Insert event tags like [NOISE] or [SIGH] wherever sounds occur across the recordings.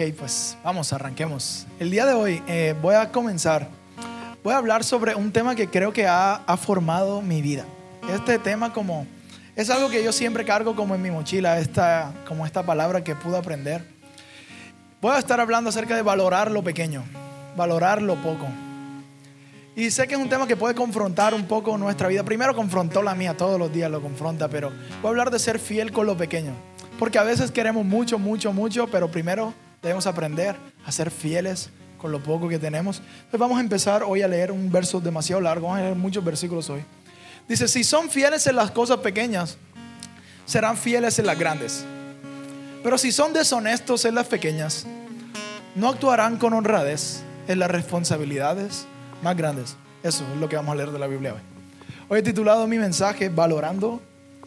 Pues vamos, arranquemos. El día de hoy eh, voy a comenzar. Voy a hablar sobre un tema que creo que ha, ha formado mi vida. Este tema como es algo que yo siempre cargo como en mi mochila, esta, como esta palabra que pude aprender. Voy a estar hablando acerca de valorar lo pequeño, valorar lo poco. Y sé que es un tema que puede confrontar un poco nuestra vida. Primero confrontó la mía, todos los días lo confronta, pero voy a hablar de ser fiel con lo pequeño. Porque a veces queremos mucho, mucho, mucho, pero primero debemos aprender a ser fieles con lo poco que tenemos. Entonces vamos a empezar hoy a leer un verso demasiado largo, vamos a leer muchos versículos hoy. Dice, si son fieles en las cosas pequeñas, serán fieles en las grandes. Pero si son deshonestos en las pequeñas, no actuarán con honradez en las responsabilidades más grandes. Eso es lo que vamos a leer de la Biblia hoy. Hoy he titulado mi mensaje Valorando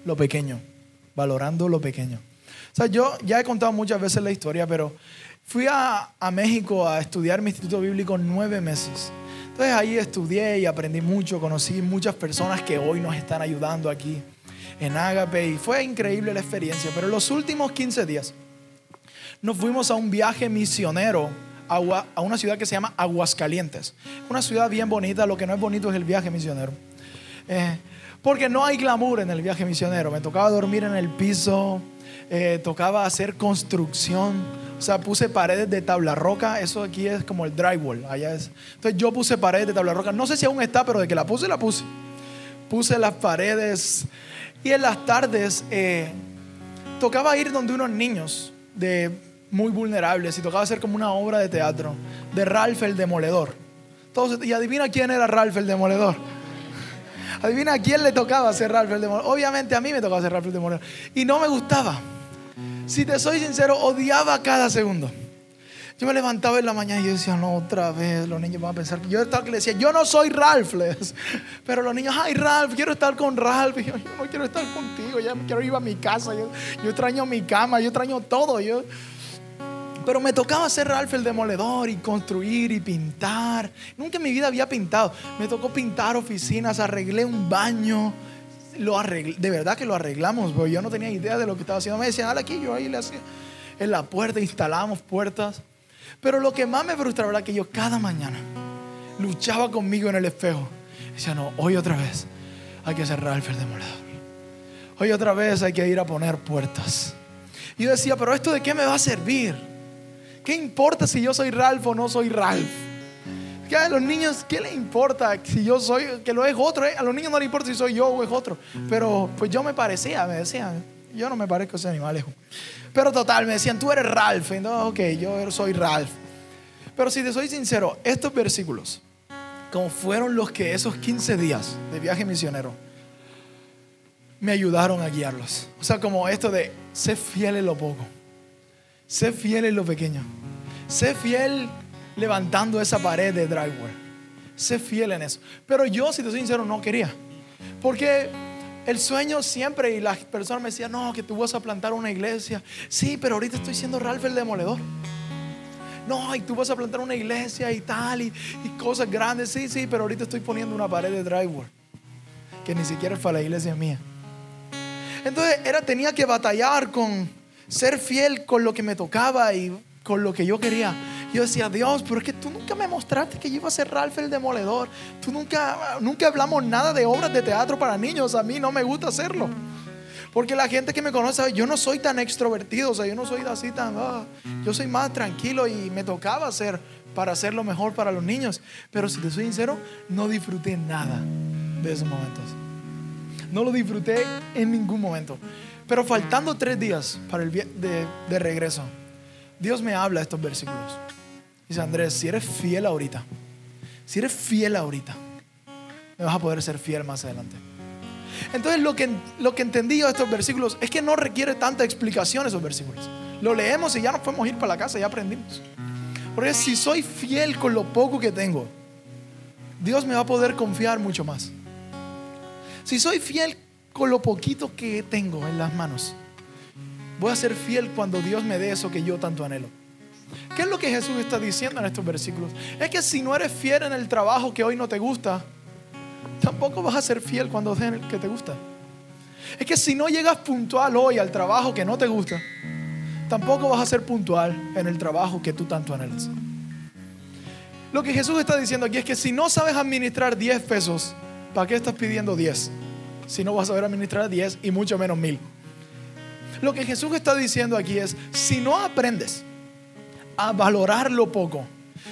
lo pequeño. Valorando lo pequeño. O sea, yo ya he contado muchas veces la historia, pero fui a, a México a estudiar mi instituto bíblico nueve meses. Entonces ahí estudié y aprendí mucho, conocí muchas personas que hoy nos están ayudando aquí en Agape y fue increíble la experiencia. Pero los últimos 15 días nos fuimos a un viaje misionero a, una ciudad que se llama Aguascalientes. Una ciudad bien bonita, lo que no es bonito es el viaje misionero. Eh, porque no hay glamour en el viaje misionero. Me tocaba dormir en el piso, eh, tocaba hacer construcción. O sea, puse paredes de tabla roca. Eso aquí es como el drywall. Allá es. Entonces yo puse paredes de tabla roca. No sé si aún está, pero de que la puse, la puse. Puse las paredes. Y en las tardes eh, tocaba ir donde unos niños de muy vulnerables y tocaba hacer como una obra de teatro de Ralph el Demoledor. Entonces, y adivina quién era Ralph el Demoledor. Adivina a quién le tocaba hacer Ralph el Demoledor. Obviamente a mí me tocaba hacer Ralph el Demoledor. Y no me gustaba. Si te soy sincero, odiaba cada segundo. Yo me levantaba en la mañana y yo decía, no, otra vez, los niños van a pensar yo estaba que le decía, yo no soy Ralph, les. [LAUGHS] pero los niños, ay, Ralph, quiero estar con Ralph. Yo no quiero estar contigo, ya quiero ir a mi casa, yo, yo extraño mi cama, yo extraño todo. Yo... Pero me tocaba ser Ralph el demoledor y construir y pintar. Nunca en mi vida había pintado. Me tocó pintar oficinas, arreglé un baño. Lo arreglé, de verdad que lo arreglamos, porque yo no tenía idea de lo que estaba haciendo. Me decían, dale aquí, yo ahí le hacía. En la puerta instalamos puertas. Pero lo que más me frustraba era que yo cada mañana luchaba conmigo en el espejo. Decía, no, hoy otra vez hay que ser Ralph el demoledor. Hoy otra vez hay que ir a poner puertas. Y yo decía, pero ¿esto de qué me va a servir? ¿Qué importa si yo soy Ralph o no soy Ralph? A los niños, ¿qué les importa si yo soy, que lo es otro? eh? A los niños no les importa si soy yo o es otro. Pero pues yo me parecía, me decían, yo no me parezco a ese animal. Pero total, me decían, tú eres Ralph. Entonces, ok, yo soy Ralph. Pero si te soy sincero, estos versículos, como fueron los que esos 15 días de viaje misionero, me ayudaron a guiarlos. O sea, como esto de, sé fiel en lo poco. Sé fiel en lo pequeño. Sé fiel levantando esa pared de drywall. Sé fiel en eso. Pero yo, si te soy sincero, no quería. Porque el sueño siempre, y las personas me decían, no, que tú vas a plantar una iglesia. Sí, pero ahorita estoy siendo Ralph el demoledor. No, y tú vas a plantar una iglesia y tal, y, y cosas grandes. Sí, sí, pero ahorita estoy poniendo una pared de drywall. Que ni siquiera es para la iglesia mía. Entonces era, tenía que batallar con ser fiel con lo que me tocaba y con lo que yo quería. Yo decía, Dios, pero es que tú nunca me mostraste que yo iba a ser Ralph el demoledor. Tú nunca, nunca hablamos nada de obras de teatro para niños. A mí no me gusta hacerlo. Porque la gente que me conoce yo no soy tan extrovertido, o sea, yo no soy así tan, ah, yo soy más tranquilo y me tocaba hacer para hacer lo mejor para los niños. Pero si te soy sincero, no disfruté nada de esos momentos. No lo disfruté en ningún momento. Pero faltando tres días para el de, de regreso, Dios me habla estos versículos. Dice Andrés, si eres fiel ahorita, si eres fiel ahorita, me vas a poder ser fiel más adelante. Entonces lo que, lo que entendí de estos versículos es que no requiere tanta explicación esos versículos. Lo leemos y ya nos podemos ir para la casa, ya aprendimos. Porque si soy fiel con lo poco que tengo, Dios me va a poder confiar mucho más. Si soy fiel con lo poquito que tengo en las manos, voy a ser fiel cuando Dios me dé eso que yo tanto anhelo. ¿Qué es lo que Jesús está diciendo en estos versículos? Es que si no eres fiel en el trabajo que hoy no te gusta, tampoco vas a ser fiel cuando den el que te gusta. Es que si no llegas puntual hoy al trabajo que no te gusta, tampoco vas a ser puntual en el trabajo que tú tanto anhelas. Lo que Jesús está diciendo aquí es que si no sabes administrar 10 pesos, ¿para qué estás pidiendo 10? Si no vas a saber administrar 10 y mucho menos mil. Lo que Jesús está diciendo aquí es, si no aprendes a valorar lo poco,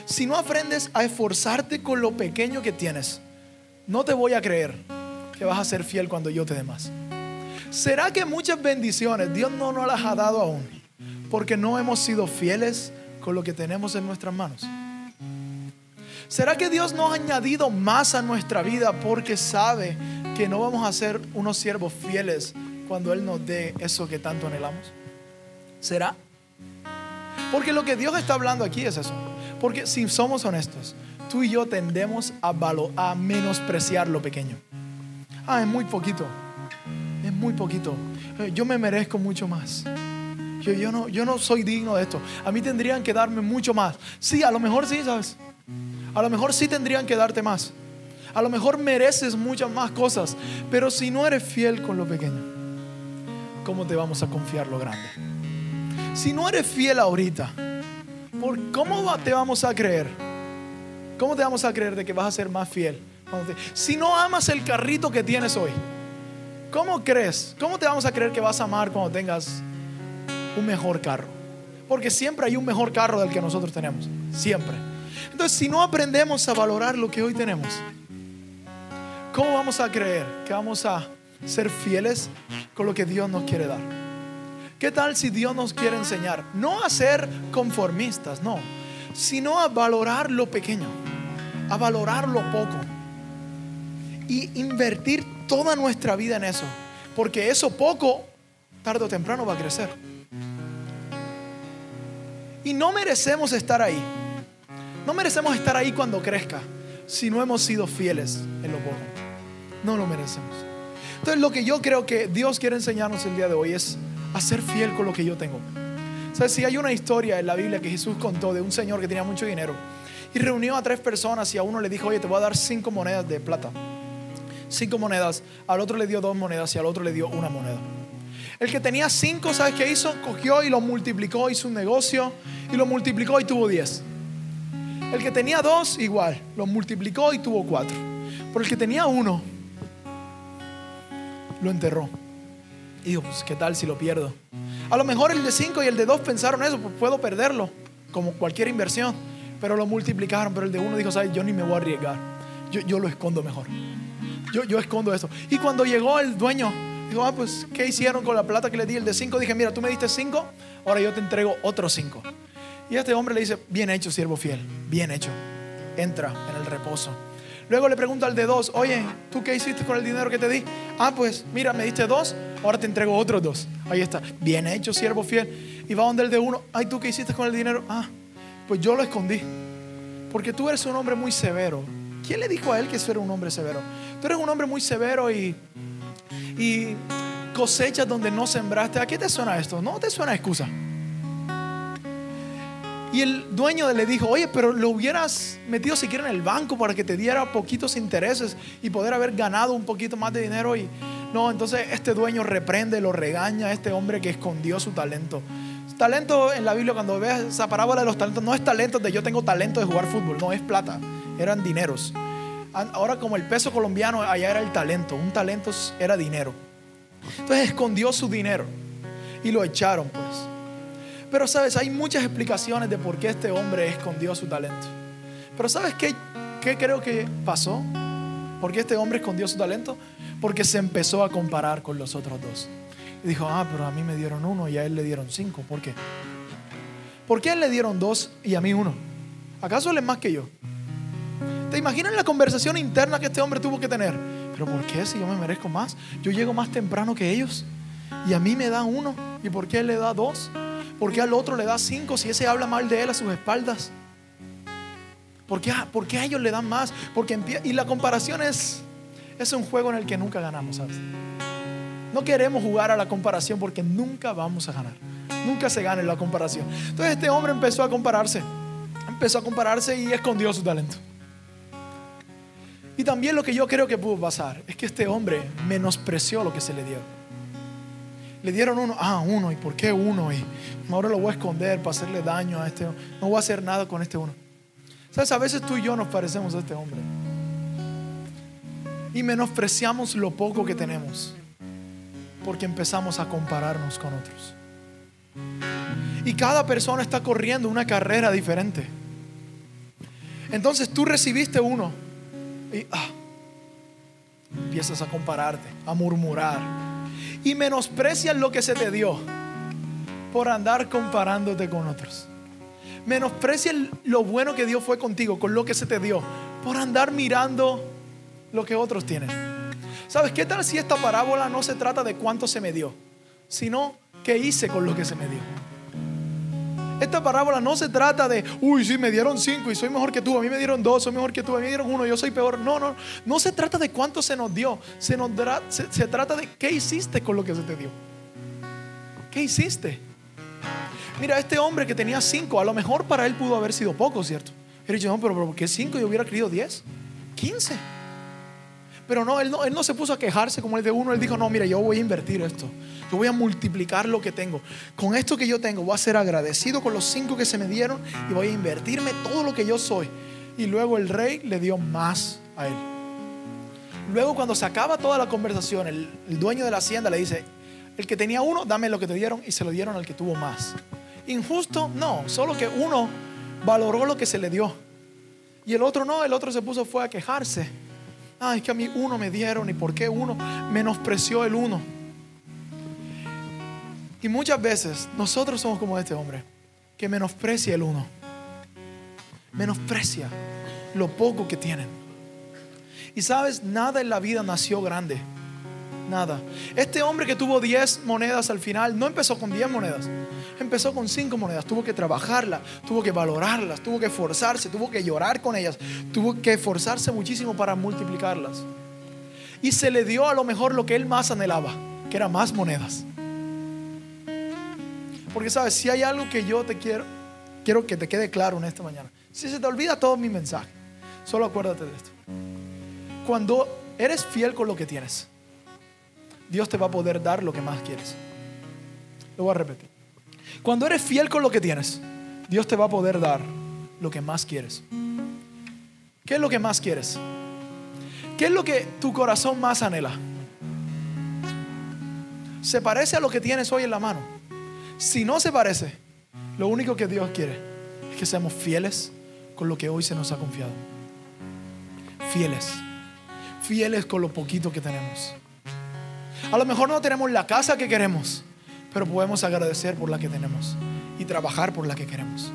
si no aprendes a esforzarte con lo pequeño que tienes, no te voy a creer que vas a ser fiel cuando yo te dé más. ¿Será que muchas bendiciones Dios no nos las ha dado aún? Porque no hemos sido fieles con lo que tenemos en nuestras manos. ¿Será que Dios nos ha añadido más a nuestra vida porque sabe que no vamos a ser unos siervos fieles cuando Él nos dé eso que tanto anhelamos? ¿Será? Porque lo que Dios está hablando aquí es eso. Porque si somos honestos, tú y yo tendemos a, a menospreciar lo pequeño. Ah, es muy poquito. Es muy poquito. Eh, yo me merezco mucho más. Yo, yo, no, yo no soy digno de esto. A mí tendrían que darme mucho más. Sí, a lo mejor sí, ¿sabes? A lo mejor sí tendrían que darte más. A lo mejor mereces muchas más cosas. Pero si no eres fiel con lo pequeño, ¿cómo te vamos a confiar lo grande? Si no eres fiel ahorita, ¿por ¿cómo te vamos a creer? ¿Cómo te vamos a creer de que vas a ser más fiel? Si no amas el carrito que tienes hoy, ¿cómo crees? ¿Cómo te vamos a creer que vas a amar cuando tengas un mejor carro? Porque siempre hay un mejor carro del que nosotros tenemos. Siempre. Entonces, si no aprendemos a valorar lo que hoy tenemos, ¿cómo vamos a creer que vamos a ser fieles con lo que Dios nos quiere dar? ¿Qué tal si Dios nos quiere enseñar? No a ser conformistas, no, sino a valorar lo pequeño, a valorar lo poco y invertir toda nuestra vida en eso, porque eso poco, tarde o temprano, va a crecer. Y no merecemos estar ahí. No merecemos estar ahí cuando crezca si no hemos sido fieles en lo poco. No lo merecemos. Entonces lo que yo creo que Dios quiere enseñarnos el día de hoy es a ser fiel con lo que yo tengo. ¿Sabes? Si hay una historia en la Biblia que Jesús contó de un señor que tenía mucho dinero y reunió a tres personas y a uno le dijo, oye, te voy a dar cinco monedas de plata. Cinco monedas. Al otro le dio dos monedas y al otro le dio una moneda. El que tenía cinco, ¿sabes qué hizo? Cogió y lo multiplicó, hizo un negocio y lo multiplicó y tuvo diez. El que tenía dos, igual, lo multiplicó y tuvo cuatro. Pero el que tenía uno, lo enterró. Y dijo, pues, ¿qué tal si lo pierdo? A lo mejor el de cinco y el de dos pensaron eso, pues puedo perderlo, como cualquier inversión. Pero lo multiplicaron, pero el de uno dijo, ¿sabes? Yo ni me voy a arriesgar. Yo, yo lo escondo mejor. Yo, yo escondo eso. Y cuando llegó el dueño, dijo, ah, pues, ¿qué hicieron con la plata que le di? El de cinco, dije, mira, tú me diste cinco, ahora yo te entrego otros cinco. Y este hombre le dice, bien hecho, siervo fiel, bien hecho. Entra en el reposo. Luego le pregunta al de dos, oye, ¿tú qué hiciste con el dinero que te di? Ah, pues mira, me diste dos, ahora te entrego otros dos. Ahí está, bien hecho, siervo fiel. Y va donde el de uno, ay, ¿tú qué hiciste con el dinero? Ah, pues yo lo escondí. Porque tú eres un hombre muy severo. ¿Quién le dijo a él que eso era un hombre severo? Tú eres un hombre muy severo y, y cosechas donde no sembraste. ¿A qué te suena esto? No te suena excusa. Y el dueño le dijo, oye, pero lo hubieras metido siquiera en el banco para que te diera poquitos intereses y poder haber ganado un poquito más de dinero. Y no, entonces este dueño reprende, lo regaña a este hombre que escondió su talento. Talento en la Biblia, cuando ves esa parábola de los talentos, no es talento de yo tengo talento de jugar fútbol, no es plata, eran dineros. Ahora como el peso colombiano, allá era el talento, un talento era dinero. Entonces escondió su dinero y lo echaron pues. Pero sabes, hay muchas explicaciones de por qué este hombre escondió su talento. Pero sabes qué, qué creo que pasó? ¿Por qué este hombre escondió su talento? Porque se empezó a comparar con los otros dos. Y dijo, ah, pero a mí me dieron uno y a él le dieron cinco. ¿Por qué? ¿Por qué él le dieron dos y a mí uno? ¿Acaso él es más que yo? ¿Te imaginas la conversación interna que este hombre tuvo que tener? Pero ¿por qué si yo me merezco más? Yo llego más temprano que ellos y a mí me da uno. ¿Y por qué él le da dos? ¿Por qué al otro le da cinco si ese habla mal de él a sus espaldas? ¿Por qué, a ellos le dan más? Porque y la comparación es, es un juego en el que nunca ganamos, ¿sabes? No queremos jugar a la comparación porque nunca vamos a ganar. Nunca se gana en la comparación. Entonces este hombre empezó a compararse. Empezó a compararse y escondió su talento. Y también lo que yo creo que pudo pasar es que este hombre menospreció lo que se le dio. Le dieron uno, ah, uno, ¿y por qué uno? Y ahora lo voy a esconder para hacerle daño a este. No voy a hacer nada con este uno. Sabes, a veces tú y yo nos parecemos a este hombre. Y menospreciamos lo poco que tenemos. Porque empezamos a compararnos con otros. Y cada persona está corriendo una carrera diferente. Entonces tú recibiste uno y ah, empiezas a compararte, a murmurar. Y menosprecias lo que se te dio por andar comparándote con otros. Menosprecias lo bueno que Dios fue contigo, con lo que se te dio, por andar mirando lo que otros tienen. ¿Sabes qué tal si esta parábola no se trata de cuánto se me dio, sino qué hice con lo que se me dio? Esta parábola no se trata de, uy, sí, me dieron cinco y soy mejor que tú, a mí me dieron dos, soy mejor que tú, a mí me dieron uno, yo soy peor. No, no, no se trata de cuánto se nos dio, se, nos trata de qué hiciste con lo que se te dio. ¿Qué hiciste? Mira, este hombre que tenía cinco, a lo mejor para él pudo haber sido poco, ¿cierto? Él dice, no, pero, pero ¿por qué cinco? Yo hubiera querido diez, quince. Pero no él, no, él no se puso a quejarse como el de uno. Él dijo, no, mira, yo voy a invertir esto. Yo voy a multiplicar lo que tengo. Con esto que yo tengo, voy a ser agradecido con los cinco que se me dieron y voy a invertirme todo lo que yo soy. Y luego el rey le dio más a él. Luego cuando se acaba toda la conversación, el, dueño de la hacienda le dice, el que tenía uno, dame lo que te dieron y se lo dieron al que tuvo más. Injusto, no, solo que uno valoró lo que se le dio. Y el otro no, el otro se puso fue a quejarse Ay, es que a mí uno me dieron y por qué uno menospreció el uno. Y muchas veces nosotros somos como este hombre que menosprecia el uno. Menosprecia lo poco que tienen. Y sabes, nada en la vida nació grande. Nada. Este hombre que tuvo 10 monedas al final no empezó con 10 monedas empezó con cinco monedas, tuvo que trabajarlas, tuvo que valorarlas, tuvo que esforzarse, tuvo que llorar con ellas, tuvo que esforzarse muchísimo para multiplicarlas. Y se le dio a lo mejor lo que él más anhelaba, que era más monedas. Porque sabes, si hay algo que yo te quiero, quiero que te quede claro en esta mañana. Si se te olvida todo mi mensaje, solo acuérdate de esto. Cuando eres fiel con lo que tienes, Dios te va a poder dar lo que más quieres. Lo voy a repetir. Cuando eres fiel con lo que tienes, Dios te va a poder dar lo que más quieres. ¿Qué es lo que más quieres? ¿Qué es lo que tu corazón más anhela? ¿Se parece a lo que tienes hoy en la mano? Si no se parece, lo único que Dios quiere es que seamos fieles con lo que hoy se nos ha confiado. Fieles. Fieles con lo poquito que tenemos. A lo mejor no tenemos la casa que queremos pero podemos agradecer por la que tenemos y trabajar por la que queremos.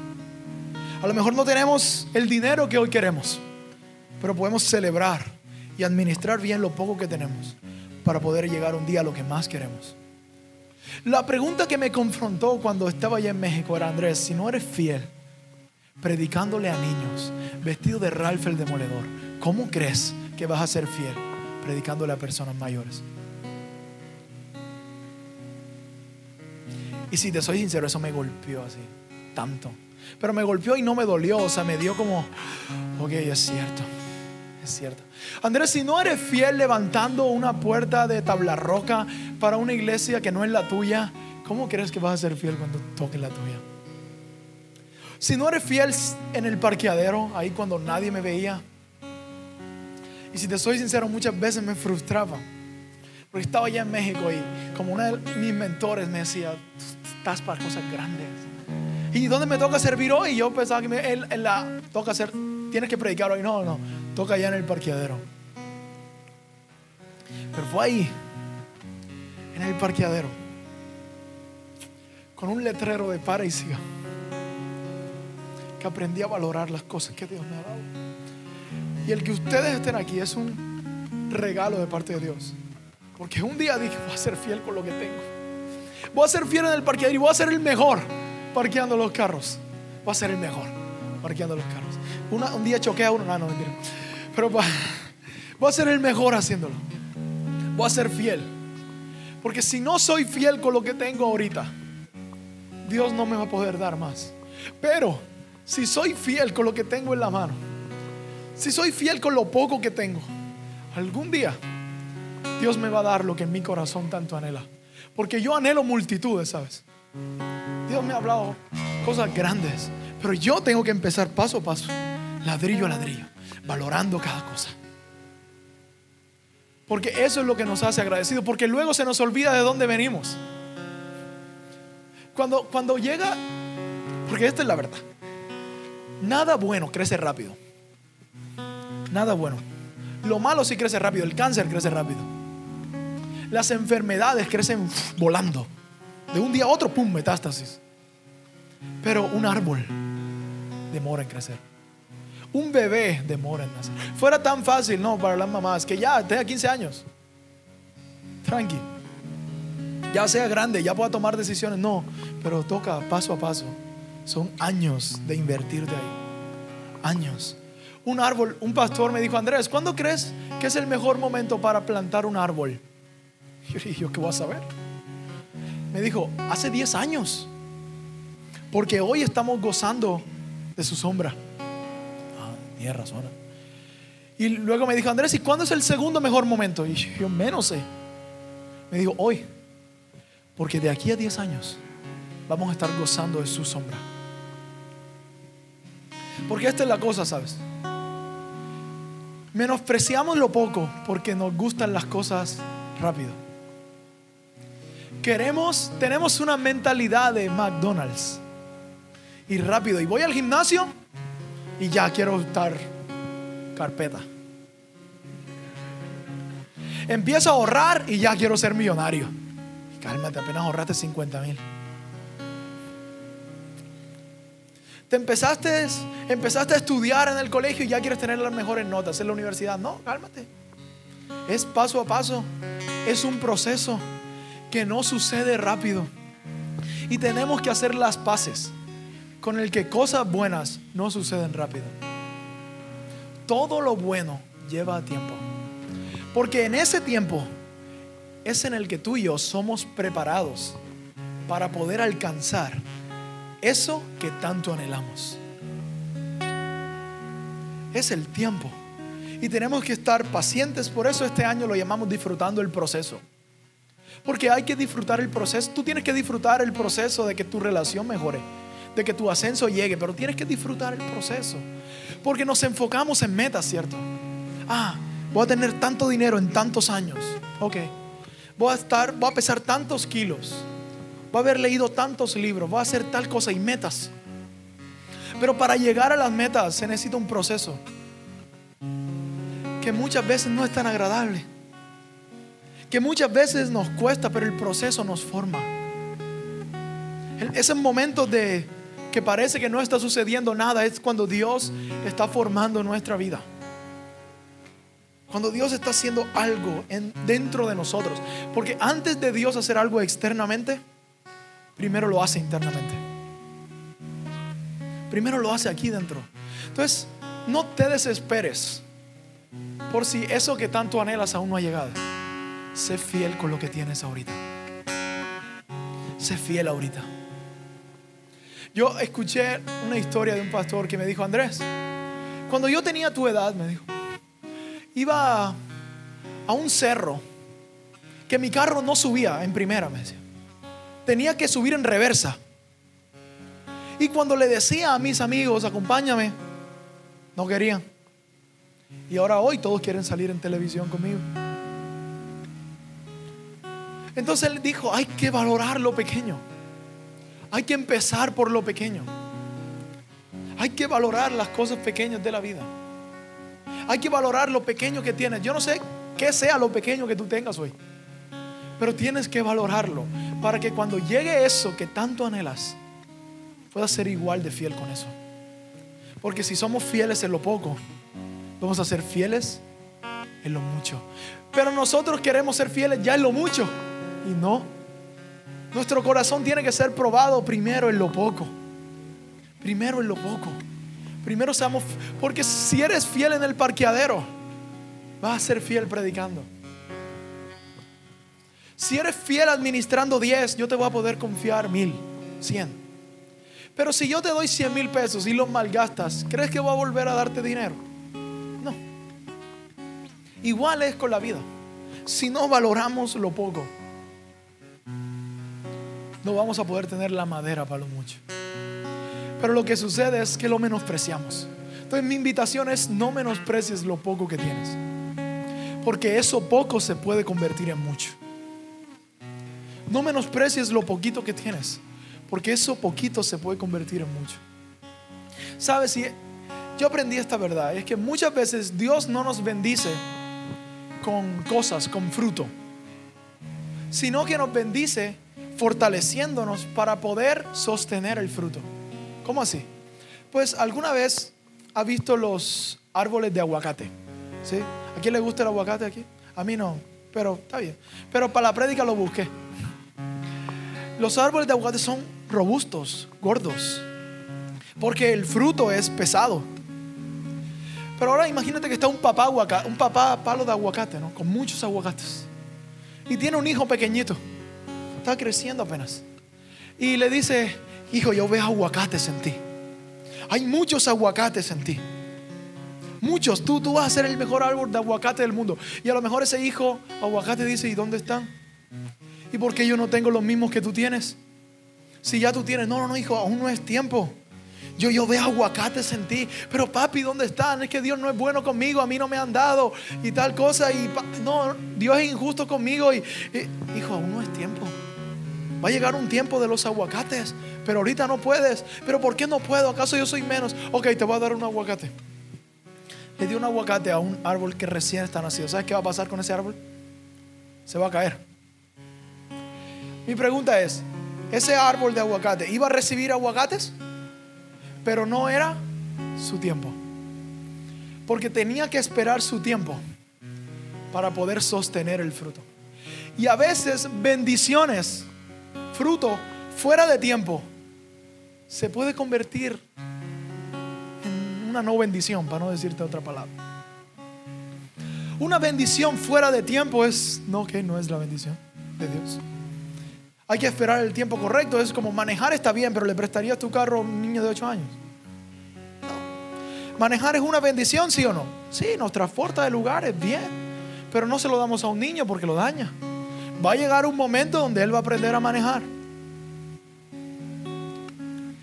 A lo mejor no tenemos el dinero que hoy queremos, pero podemos celebrar y administrar bien lo poco que tenemos para poder llegar un día a lo que más queremos. La pregunta que me confrontó cuando estaba allá en México era, Andrés, si no eres fiel, predicándole a niños, vestido de Ralph el Demoledor, ¿cómo crees que vas a ser fiel predicándole a personas mayores? Y si te soy sincero, eso me golpeó así, tanto. Pero me golpeó y no me dolió, o sea, me dio como, ok, es cierto, es cierto. Andrés, si no eres fiel levantando una puerta de tabla roca para una iglesia que no es la tuya, ¿cómo crees que vas a ser fiel cuando toque la tuya? Si no eres fiel en el parqueadero, ahí cuando nadie me veía, y si te soy sincero, muchas veces me frustraba. Estaba allá en México y como uno de mis mentores me decía, estás para cosas grandes. ¿Y dónde me toca servir hoy? Yo pensaba que me, él, la toca hacer, tienes que predicar hoy. No, no, toca allá en el parqueadero. Pero fue ahí, en el parqueadero, con un letrero de para y siga, que aprendí a valorar las cosas que Dios me ha dado. Y el que ustedes estén aquí es un regalo de parte de Dios. Porque un día dije, voy a ser fiel con lo que tengo. Voy a ser fiel en el parqueadero y voy a ser el mejor parqueando los carros. Voy a ser el mejor parqueando los carros. un día choqué a uno, no, no, mentira. Pero voy a ser el mejor haciéndolo. Voy a ser fiel. Porque si no soy fiel con lo que tengo ahorita, Dios no me va a poder dar más. Pero si soy fiel con lo que tengo en la mano, si soy fiel con lo poco que tengo, algún día Dios me va a dar lo que en mi corazón tanto anhela. Porque yo anhelo multitudes, ¿sabes? Dios me ha hablado cosas grandes. Pero yo tengo que empezar paso a paso, ladrillo a ladrillo, valorando cada cosa. Porque eso es lo que nos hace agradecidos. Porque luego se nos olvida de dónde venimos. Cuando, cuando llega, porque esta es la verdad. Nada bueno crece rápido. Nada bueno. Lo malo sí crece rápido. El cáncer crece rápido. Las enfermedades crecen volando. De un día a otro, ¡pum! Metástasis. Pero un árbol demora en crecer. Un bebé demora en nacer. Fuera tan fácil, no, para las mamás, que ya tenga 15 años. Tranqui. Ya sea grande, ya pueda tomar decisiones. No, pero toca paso a paso. Son años de invertir de ahí. Años. Un árbol, un pastor me dijo, Andrés, ¿cuándo crees que es el mejor momento para plantar un árbol? [LAUGHS] Yo dije, ¿yo qué voy a saber? Me dijo, hace 10 años. Porque hoy estamos gozando de su sombra. Ah, tiene razón. Y luego me dijo, Andrés, ¿y cuándo es el segundo mejor momento? Y yo menos sé. Me dijo, hoy. Porque de aquí a 10 años vamos a estar gozando de su sombra. Porque esta es la cosa, ¿sabes? Menospreciamos lo poco porque nos gustan las cosas rápido. Queremos, tenemos una mentalidad de McDonald's y rápido. Y voy al gimnasio y ya quiero estar carpeta. Empiezo a ahorrar y ya quiero ser millonario. Cálmate, apenas ahorraste 50 mil. Te empezaste, empezaste a estudiar en el colegio y ya quieres tener las mejores notas en la universidad. No, cálmate. Es paso a paso. Es un proceso que no sucede rápido. Y tenemos que hacer las paces con el que cosas buenas no suceden rápido. Todo lo bueno lleva tiempo. Porque en ese tiempo es en el que tú y yo somos preparados para poder alcanzar eso que tanto anhelamos. Es el tiempo. Y tenemos que estar pacientes. Por eso este año lo llamamos disfrutando el proceso. Porque hay que disfrutar el proceso. Tú tienes que disfrutar el proceso de que tu relación mejore de que tu ascenso llegue, pero tienes que disfrutar el proceso. Porque nos enfocamos en metas, ¿cierto? Ah, voy a tener tanto dinero en tantos años. Ok. Voy a estar, voy a pesar tantos kilos. Voy a haber leído tantos libros. Voy a hacer tal cosa y metas. Pero para llegar a las metas se necesita un proceso que muchas veces no es tan agradable. Que muchas veces nos cuesta, pero el proceso nos forma. Ese momento de que parece que no está sucediendo nada, es cuando Dios está formando nuestra vida. Cuando Dios está haciendo algo en, dentro de nosotros. Porque antes de Dios hacer algo externamente, primero lo hace internamente. Primero lo hace aquí dentro. Entonces, no te desesperes por si eso que tanto anhelas aún no ha llegado. Sé fiel con lo que tienes ahorita. Sé fiel ahorita. Yo escuché una historia de un pastor que me dijo, Andrés, cuando yo tenía tu edad, me dijo, iba a un cerro que mi carro no subía en primera, me decía. Tenía que subir en reversa. Y cuando le decía a mis amigos, acompáñame, no querían. Y ahora hoy todos quieren salir en televisión conmigo. Entonces él dijo, hay que valorar lo pequeño. Hay que empezar por lo pequeño. Hay que valorar las cosas pequeñas de la vida. Hay que valorar lo pequeño que tienes. Yo no sé qué sea lo pequeño que tú tengas hoy. Pero tienes que valorarlo para que cuando llegue eso que tanto anhelas, puedas ser igual de fiel con eso. Porque si somos fieles en lo poco, vamos a ser fieles en lo mucho. Pero nosotros queremos ser fieles ya en lo mucho. Y no. Nuestro corazón tiene que ser probado primero en lo poco. Primero en lo poco. Primero seamos, porque si eres fiel en el parqueadero, vas a ser fiel predicando. Si eres fiel administrando 10, yo te voy a poder confiar mil, cien. Pero si yo te doy 100 mil pesos y los malgastas, ¿crees que voy a volver a darte dinero? No. Igual es con la vida. Si no valoramos lo poco, no vamos a poder tener la madera para lo mucho. Pero lo que sucede es que lo menospreciamos. Entonces mi invitación es no menosprecies lo poco que tienes. Porque eso poco se puede convertir en mucho. No menosprecies lo poquito que tienes. Porque eso poquito se puede convertir en mucho. Sabes, si yo aprendí esta verdad, es que muchas veces Dios no nos bendice con cosas, con fruto, sino que nos bendice fortaleciéndonos para poder sostener el fruto. ¿Cómo así? Pues alguna vez ha visto los árboles de aguacate. ¿Sí? ¿A quién le gusta el aguacate aquí? A mí no, pero está bien. Pero para la prédica lo busqué. Los árboles de aguacate son robustos, gordos, porque el fruto es pesado. Pero ahora imagínate que está un papá, aguacate, un papá palo de aguacate, ¿no? Con muchos aguacates. Y tiene un hijo pequeñito. Está creciendo apenas. Y le dice, hijo, yo veo aguacates en ti. Hay muchos aguacates en ti. Muchos. Tú, tú vas a ser el mejor árbol de aguacate del mundo. Y a lo mejor ese hijo aguacate dice, ¿y dónde están? ¿Y por qué yo no tengo los mismos que tú tienes? Si ya tú tienes, no, no, no, hijo, aún no es tiempo. Yo, yo veo aguacates en ti, pero papi, ¿dónde están? Es que Dios no es bueno conmigo, a mí no me han dado y tal cosa. Y no, Dios es injusto conmigo. Y, y, hijo, aún no es tiempo. Va a llegar un tiempo de los aguacates, pero ahorita no puedes. ¿Pero por qué no puedo? ¿Acaso yo soy menos? Ok, te voy a dar un aguacate. Le di un aguacate a un árbol que recién está nacido. ¿Sabes qué va a pasar con ese árbol? Se va a caer. Mi pregunta es, ¿ese árbol de aguacate iba a recibir aguacates? Pero no era su tiempo. Porque tenía que esperar su tiempo para poder sostener el fruto. Y a veces bendiciones, fruto fuera de tiempo, se puede convertir en una no bendición, para no decirte otra palabra. Una bendición fuera de tiempo es, no, que no es la bendición de Dios. Hay que esperar el tiempo correcto. Es como manejar está bien, pero le prestarías tu carro a un niño de 8 años. Manejar es una bendición, sí o no. Sí, nos transporta de lugares, bien. Pero no se lo damos a un niño porque lo daña. Va a llegar un momento donde él va a aprender a manejar.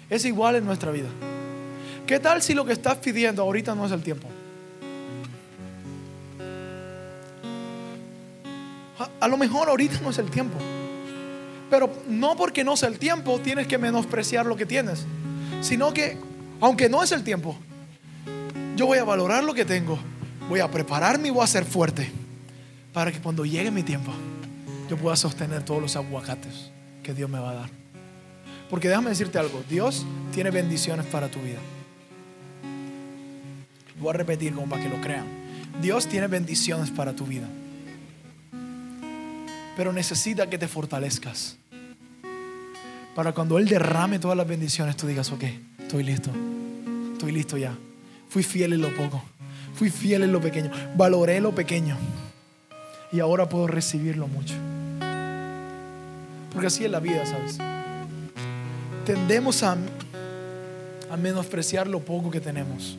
Es igual en nuestra vida. ¿Qué tal si lo que estás pidiendo ahorita no es el tiempo? A, lo mejor ahorita no es el tiempo. Pero no porque no sea el tiempo tienes que menospreciar lo que tienes, sino que, aunque no es el tiempo, yo voy a valorar lo que tengo, voy a prepararme y voy a ser fuerte para que cuando llegue mi tiempo yo pueda sostener todos los aguacates que Dios me va a dar. Porque déjame decirte algo, Dios tiene bendiciones para tu vida. Voy a repetir como para que lo crean. Dios tiene bendiciones para tu vida. Pero necesita que te fortalezcas para cuando Él derrame todas las bendiciones, tú digas, ok, estoy listo, estoy listo ya. Fui fiel en lo poco, fui fiel en lo pequeño, valoré lo pequeño y ahora puedo recibirlo mucho. Porque así es la vida, ¿sabes? Tendemos a, a menospreciar lo poco que tenemos.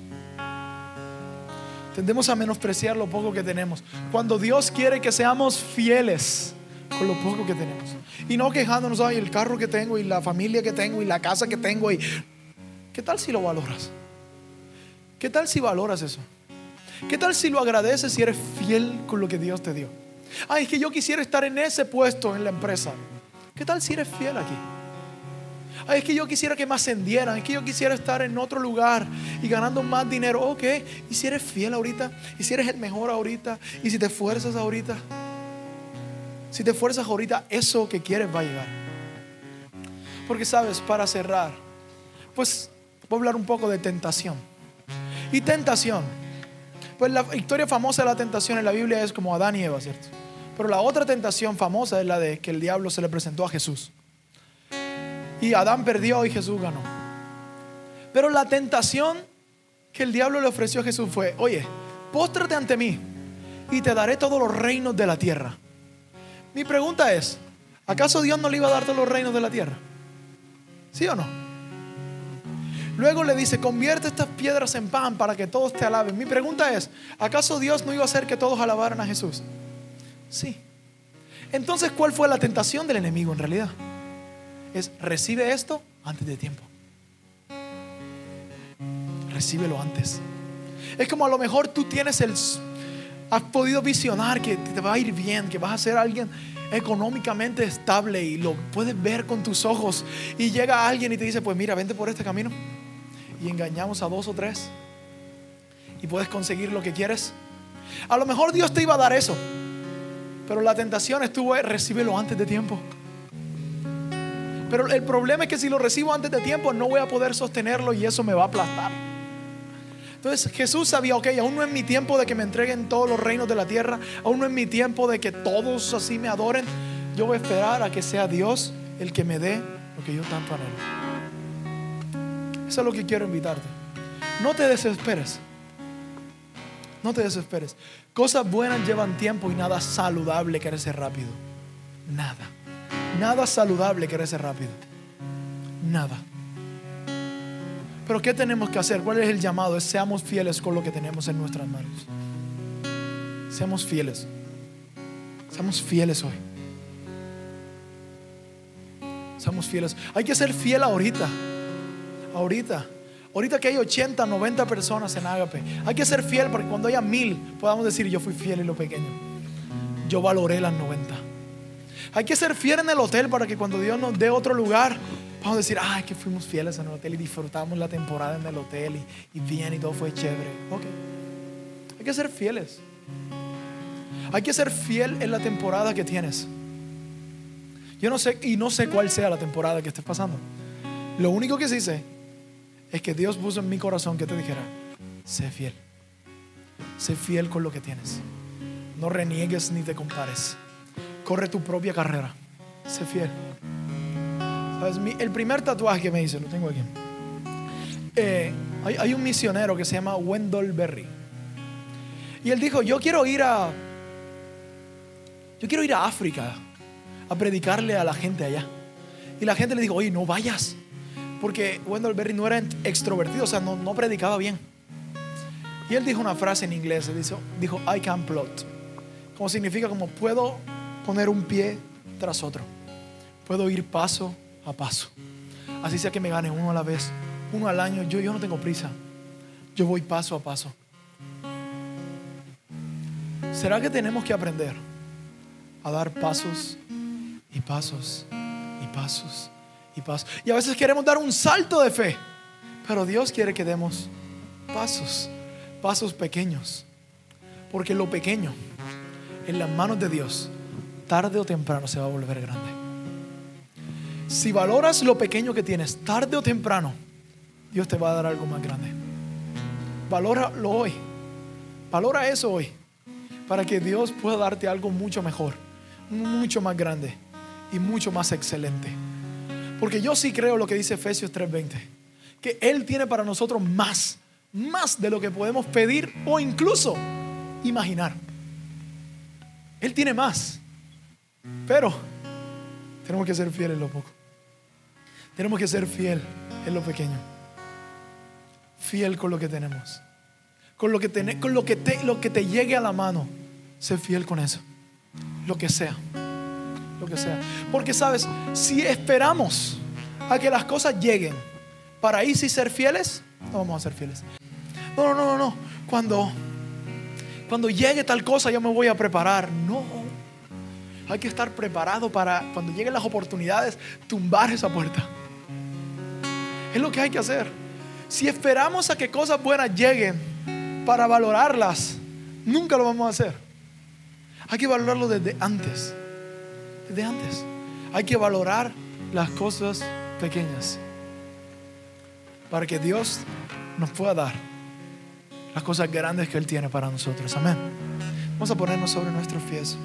Tendemos a menospreciar lo poco que tenemos. Cuando Dios quiere que seamos fieles con lo poco que tenemos. Y no quejándonos, ay, el carro que tengo y la familia que tengo y la casa que tengo. Y... ¿Qué tal si lo valoras? ¿Qué tal si valoras eso? ¿Qué tal si lo agradeces si eres fiel con lo que Dios te dio? Ay, es que yo quisiera estar en ese puesto en la empresa. ¿Qué tal si eres fiel aquí? Ay, es que yo quisiera que me ascendieran, es que yo quisiera estar en otro lugar y ganando más dinero. Ok, y si eres fiel ahorita, y si eres el mejor ahorita, y si te esfuerzas ahorita. Si te esfuerzas ahorita, eso que quieres va a llegar. Porque sabes, para cerrar, pues voy a hablar un poco de tentación. Y tentación. Pues la historia famosa de la tentación en la Biblia es como Adán y Eva, ¿cierto? Pero la otra tentación famosa es la de que el diablo se le presentó a Jesús. Y Adán perdió y Jesús ganó. Pero la tentación que el diablo le ofreció a Jesús fue, oye, póstrate ante mí y te daré todos los reinos de la tierra. Mi pregunta es, ¿acaso Dios no le iba a dar todos los reinos de la tierra? ¿Sí o no? Luego le dice, convierte estas piedras en pan para que todos te alaben. Mi pregunta es, ¿acaso Dios no iba a hacer que todos alabaran a Jesús? Sí. Entonces, ¿cuál fue la tentación del enemigo en realidad? es recibe esto antes de tiempo. Recíbelo antes. Es como a lo mejor tú tienes el... Has podido visionar que te va a ir bien, que vas a ser alguien económicamente estable y lo puedes ver con tus ojos. Y llega alguien y te dice, pues mira, vente por este camino. Y engañamos a dos o tres. Y puedes conseguir lo que quieres. A lo mejor Dios te iba a dar eso. Pero la tentación estuvo, recíbelo antes de tiempo. Pero el problema es que si lo recibo antes de tiempo no voy a poder sostenerlo y eso me va a aplastar. Entonces Jesús sabía, ok, aún no es mi tiempo de que me entreguen todos los reinos de la tierra, aún no es mi tiempo de que todos así me adoren. Yo voy a esperar a que sea Dios el que me dé lo que yo tanto anhelo. Eso es lo que quiero invitarte. No te desesperes. No te desesperes. Cosas buenas llevan tiempo y nada saludable crece rápido. Nada. Nada saludable crece rápido. Nada. Pero ¿qué tenemos que hacer? ¿Cuál es el llamado? Seamos fieles con lo que tenemos en nuestras manos. Seamos fieles. Seamos fieles hoy. Seamos fieles. Hay que ser fiel ahorita. Ahorita. Ahorita que hay 80, 90 personas en Ágape. Hay que ser fiel para que cuando haya mil podamos decir yo fui fiel en lo pequeño. Yo valoré las 90. Hay que ser fiel en el hotel para que cuando Dios nos dé otro lugar, a decir, ay, que fuimos fieles en el hotel y disfrutamos la temporada en el hotel y, y bien y todo fue chévere. Ok. Hay que ser fieles. Hay que ser fiel en la temporada que tienes. Yo no sé, y no sé cuál sea la temporada que estés pasando. Lo único que sí sé es que Dios puso en mi corazón que te dijera, sé fiel. Sé fiel con lo que tienes. No reniegues ni te compares. Corre tu propia carrera. Sé fiel. el primer tatuaje que me hice, lo tengo aquí. Eh, hay, hay, un misionero que se llama Wendell Berry. Y él dijo, yo quiero ir a... Yo quiero ir a África a predicarle a la gente allá. Y la gente le dijo, oye, no vayas. Porque Wendell Berry no era extrovertido, o sea, no, predicaba bien. Y él dijo una frase en inglés, dijo, dijo, I can plot. Como significa como puedo poner un pie tras otro. Puedo ir paso a paso. Así sea que me gane uno a la vez, uno al año. Yo, yo no tengo prisa. Yo voy paso a paso. ¿Será que tenemos que aprender a dar pasos y pasos y pasos y? Y a veces queremos dar un salto de fe, pero Dios quiere que demos pasos, pasos pequeños. Porque lo pequeño en las manos de Dios tarde o temprano se va a volver grande. Si valoras lo pequeño que tienes, tarde o temprano, Dios te va a dar algo más grande. Valóralo hoy. Valora eso hoy. Para que Dios pueda darte algo mucho mejor, mucho más grande y mucho más excelente. Porque yo sí creo lo que dice Efesios 3:20. Que Él tiene para nosotros más, más de lo que podemos pedir o incluso imaginar. Él tiene más. Pero tenemos que ser fieles en lo poco. Tenemos que ser fiel en lo pequeño. Fiel con lo que tenemos. Con lo que, te llegue a la mano. Sé fiel con eso. Lo que sea. Que sea. Porque sabes, si esperamos a que las cosas lleguen para ahí sí ser fieles, no vamos a ser fieles. No, no, no, no. Cuando, cuando llegue tal cosa yo me voy a preparar. No. Hay que estar preparado para cuando lleguen las oportunidades tumbar esa puerta. Es lo que hay que hacer. Si esperamos a que cosas buenas lleguen para valorarlas, nunca lo vamos a hacer. Hay que valorarlo desde antes. Desde antes. Hay que valorar las cosas pequeñas para que Dios nos pueda dar las cosas grandes que Él tiene para nosotros. Amén. Vamos a ponernos sobre nuestros pies.